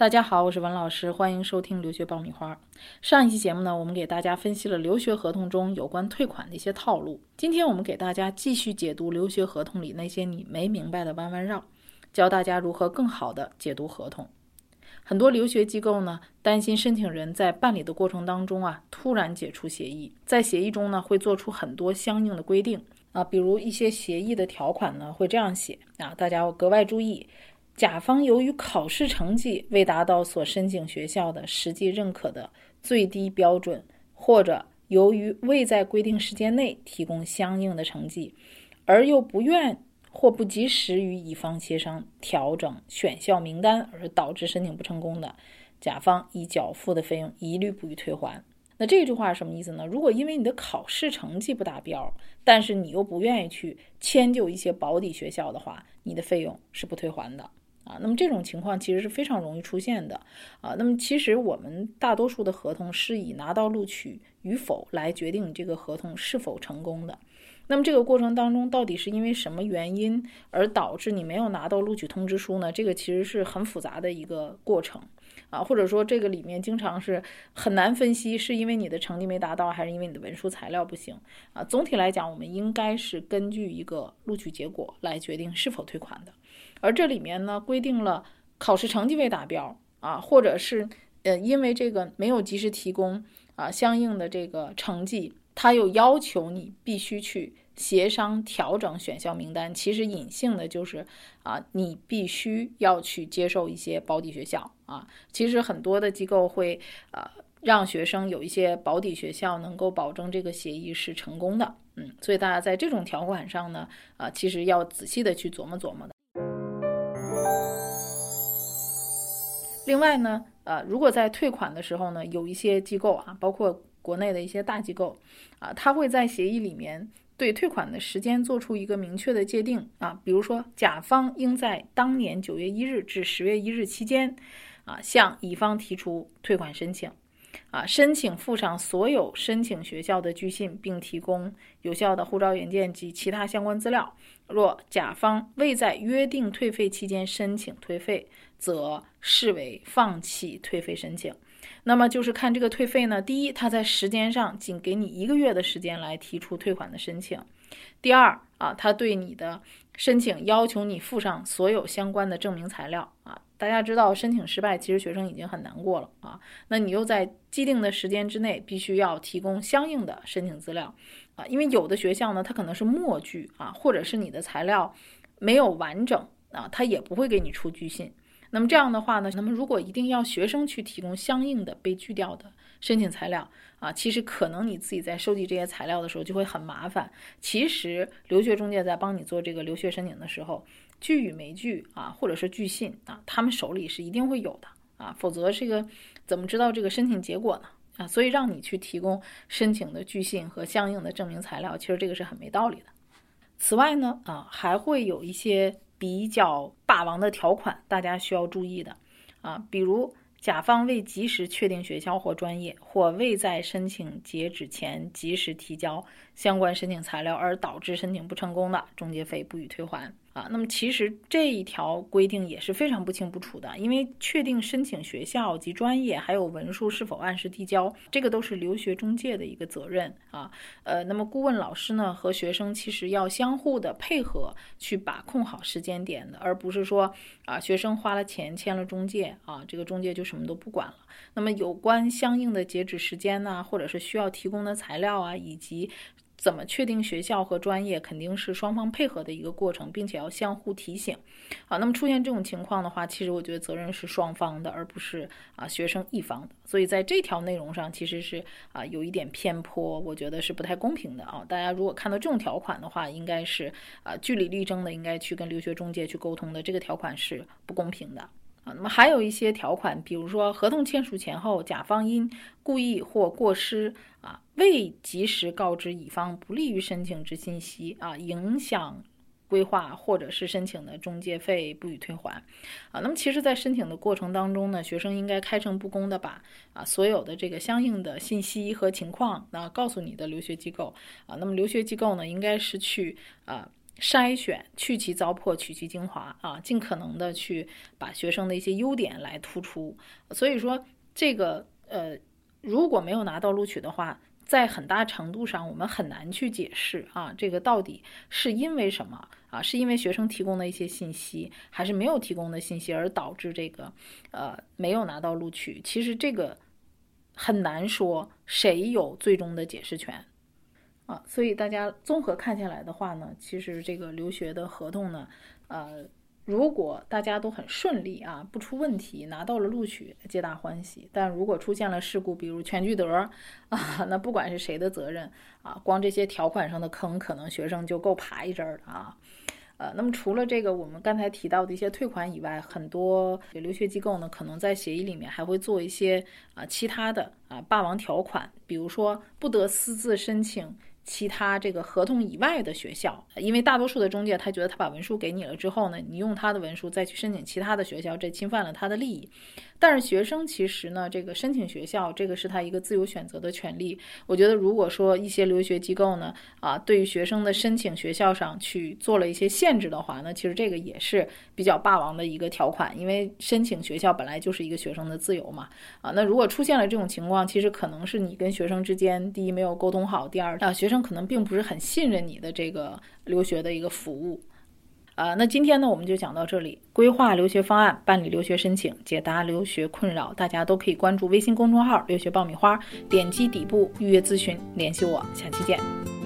大家好，我是文老师，欢迎收听留学爆米花。上一期节目呢，我们给大家分析了留学合同中有关退款的一些套路。今天我们给大家继续解读留学合同里那些你没明白的弯弯绕，教大家如何更好的解读合同。很多留学机构呢，担心申请人在办理的过程当中啊，突然解除协议，在协议中呢，会做出很多相应的规定啊，比如一些协议的条款呢，会这样写啊，大家要格外注意。甲方由于考试成绩未达到所申请学校的实际认可的最低标准，或者由于未在规定时间内提供相应的成绩，而又不愿或不及时与乙方协商调整选校名单，而导致申请不成功的，甲方已缴付的费用一律不予退还。那这句话是什么意思呢？如果因为你的考试成绩不达标，但是你又不愿意去迁就一些保底学校的话，你的费用是不退还的。啊，那么这种情况其实是非常容易出现的啊。那么其实我们大多数的合同是以拿到录取与否来决定你这个合同是否成功的。那么这个过程当中，到底是因为什么原因而导致你没有拿到录取通知书呢？这个其实是很复杂的一个过程啊，或者说这个里面经常是很难分析，是因为你的成绩没达到，还是因为你的文书材料不行啊？总体来讲，我们应该是根据一个录取结果来决定是否退款的。而这里面呢，规定了考试成绩未达标啊，或者是呃，因为这个没有及时提供啊相应的这个成绩，他又要求你必须去协商调整选校名单。其实隐性的就是啊，你必须要去接受一些保底学校啊。其实很多的机构会啊让学生有一些保底学校，能够保证这个协议是成功的。嗯，所以大家在这种条款上呢，啊，其实要仔细的去琢磨琢磨的。另外呢，呃，如果在退款的时候呢，有一些机构啊，包括国内的一些大机构啊，他会在协议里面对退款的时间做出一个明确的界定啊，比如说甲方应在当年九月一日至十月一日期间啊，向乙方提出退款申请。啊，申请附上所有申请学校的据信，并提供有效的护照原件及其他相关资料。若甲方未在约定退费期间申请退费，则视为放弃退费申请。那么就是看这个退费呢，第一，他在时间上仅给你一个月的时间来提出退款的申请；第二，啊，他对你的申请要求你附上所有相关的证明材料啊。大家知道，申请失败，其实学生已经很难过了啊。那你又在既定的时间之内，必须要提供相应的申请资料啊。因为有的学校呢，它可能是末句啊，或者是你的材料没有完整啊，他也不会给你出拒信。那么这样的话呢，那么如果一定要学生去提供相应的被拒掉的申请材料啊，其实可能你自己在收集这些材料的时候就会很麻烦。其实留学中介在帮你做这个留学申请的时候。拒与没拒啊，或者是拒信啊，他们手里是一定会有的啊，否则这个怎么知道这个申请结果呢？啊，所以让你去提供申请的拒信和相应的证明材料，其实这个是很没道理的。此外呢，啊，还会有一些比较霸王的条款，大家需要注意的啊，比如甲方未及时确定学校或专业，或未在申请截止前及时提交相关申请材料而导致申请不成功的，中介费不予退还。啊，那么其实这一条规定也是非常不清不楚的，因为确定申请学校及专业，还有文书是否按时递交，这个都是留学中介的一个责任啊。呃，那么顾问老师呢和学生其实要相互的配合去把控好时间点的，而不是说啊学生花了钱签了中介啊，这个中介就什么都不管了。那么有关相应的截止时间呢，或者是需要提供的材料啊，以及。怎么确定学校和专业，肯定是双方配合的一个过程，并且要相互提醒。好，那么出现这种情况的话，其实我觉得责任是双方的，而不是啊学生一方的。所以在这条内容上，其实是啊有一点偏颇，我觉得是不太公平的啊。大家如果看到这种条款的话，应该是啊据理力争的，应该去跟留学中介去沟通的。这个条款是不公平的。啊，那么还有一些条款，比如说合同签署前后，甲方因故意或过失啊，未及时告知乙方不利于申请之信息啊，影响规划或者是申请的中介费不予退还啊。那么其实，在申请的过程当中呢，学生应该开诚布公的把啊所有的这个相应的信息和情况啊告诉你的留学机构啊。那么留学机构呢，应该是去啊。筛选，去其糟粕，取其精华啊，尽可能的去把学生的一些优点来突出。所以说，这个呃，如果没有拿到录取的话，在很大程度上，我们很难去解释啊，这个到底是因为什么啊？是因为学生提供的一些信息，还是没有提供的信息而导致这个呃没有拿到录取？其实这个很难说谁有最终的解释权啊。所以大家综合看下来的话呢，其实这个留学的合同呢，呃。如果大家都很顺利啊，不出问题，拿到了录取，皆大欢喜。但如果出现了事故，比如全聚德 啊，那不管是谁的责任啊，光这些条款上的坑，可能学生就够爬一阵儿的啊。呃，那么除了这个我们刚才提到的一些退款以外，很多留学机构呢，可能在协议里面还会做一些啊其他的啊霸王条款，比如说不得私自申请。其他这个合同以外的学校，因为大多数的中介他觉得他把文书给你了之后呢，你用他的文书再去申请其他的学校，这侵犯了他的利益。但是学生其实呢，这个申请学校，这个是他一个自由选择的权利。我觉得如果说一些留学机构呢，啊，对于学生的申请学校上去做了一些限制的话，那其实这个也是比较霸王的一个条款，因为申请学校本来就是一个学生的自由嘛。啊，那如果出现了这种情况，其实可能是你跟学生之间，第一没有沟通好，第二啊，学生可能并不是很信任你的这个留学的一个服务。呃，那今天呢，我们就讲到这里。规划留学方案，办理留学申请，解答留学困扰，大家都可以关注微信公众号“留学爆米花”，点击底部预约咨询，联系我。下期见。